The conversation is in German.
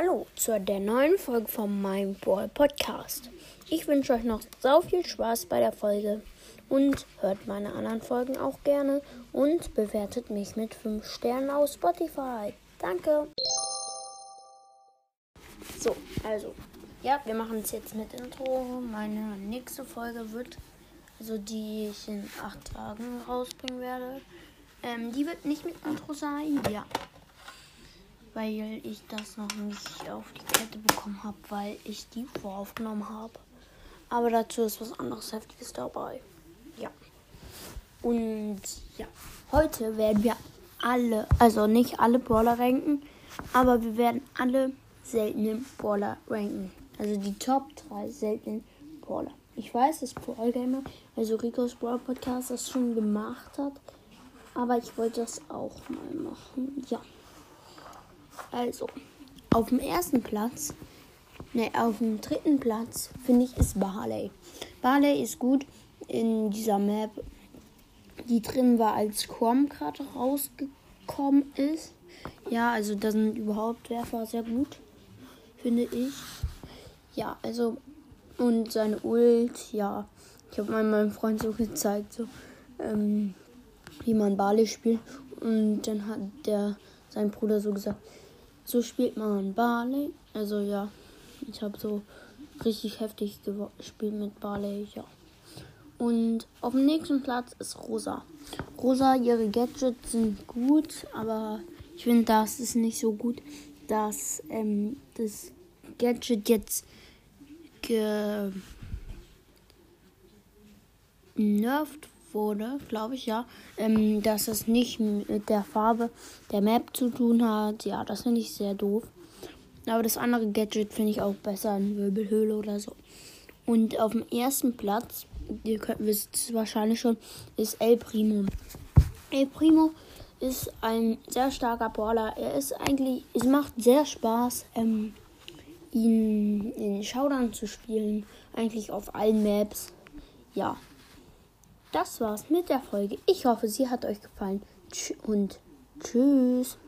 Hallo zu der neuen Folge von meinem Ball Podcast. Ich wünsche euch noch so viel Spaß bei der Folge und hört meine anderen Folgen auch gerne und bewertet mich mit 5 Sternen auf Spotify. Danke. So, also, ja, wir machen es jetzt mit Intro. Meine nächste Folge wird, also die ich in 8 Tagen rausbringen werde, ähm, die wird nicht mit Intro sein, ja weil ich das noch nicht auf die Kette bekommen habe, weil ich die voraufgenommen habe. Aber dazu ist was anderes Heftiges dabei. Ja. Und ja, heute werden wir alle, also nicht alle Brawler ranken, aber wir werden alle seltenen Brawler ranken. Also die Top 3 seltenen Brawler. Ich weiß, dass Brawl Gamer, also Ricos Brawl Podcast, das schon gemacht hat. Aber ich wollte das auch mal machen. Ja. Also, auf dem ersten Platz, ne, auf dem dritten Platz, finde ich, ist Barley. Barley ist gut in dieser Map, die drin war, als Chrome gerade rausgekommen ist. Ja, also da sind überhaupt Werfer sehr gut, finde ich. Ja, also, und seine Ult, ja. Ich habe mal meinem Freund so gezeigt, so, ähm, wie man Barley spielt. Und dann hat der, sein Bruder so gesagt, so spielt man Barley. Also ja, ich habe so richtig heftig gespielt mit Barley, ja. Und auf dem nächsten Platz ist Rosa. Rosa, ihre Gadgets sind gut, aber ich finde, das ist nicht so gut, dass ähm, das Gadget jetzt genervt wurde, glaube ich, ja, ähm, dass es nicht mit der Farbe der Map zu tun hat. Ja, das finde ich sehr doof. Aber das andere Gadget finde ich auch besser, in Wirbelhöhle oder so. Und auf dem ersten Platz, ihr könnt wisst es wahrscheinlich schon, ist El Primo. El Primo ist ein sehr starker Brawler. Er ist eigentlich, es macht sehr Spaß, ähm, ihn in Showdown zu spielen. Eigentlich auf allen Maps. Ja das war's mit der Folge. Ich hoffe, sie hat euch gefallen. Und tschüss.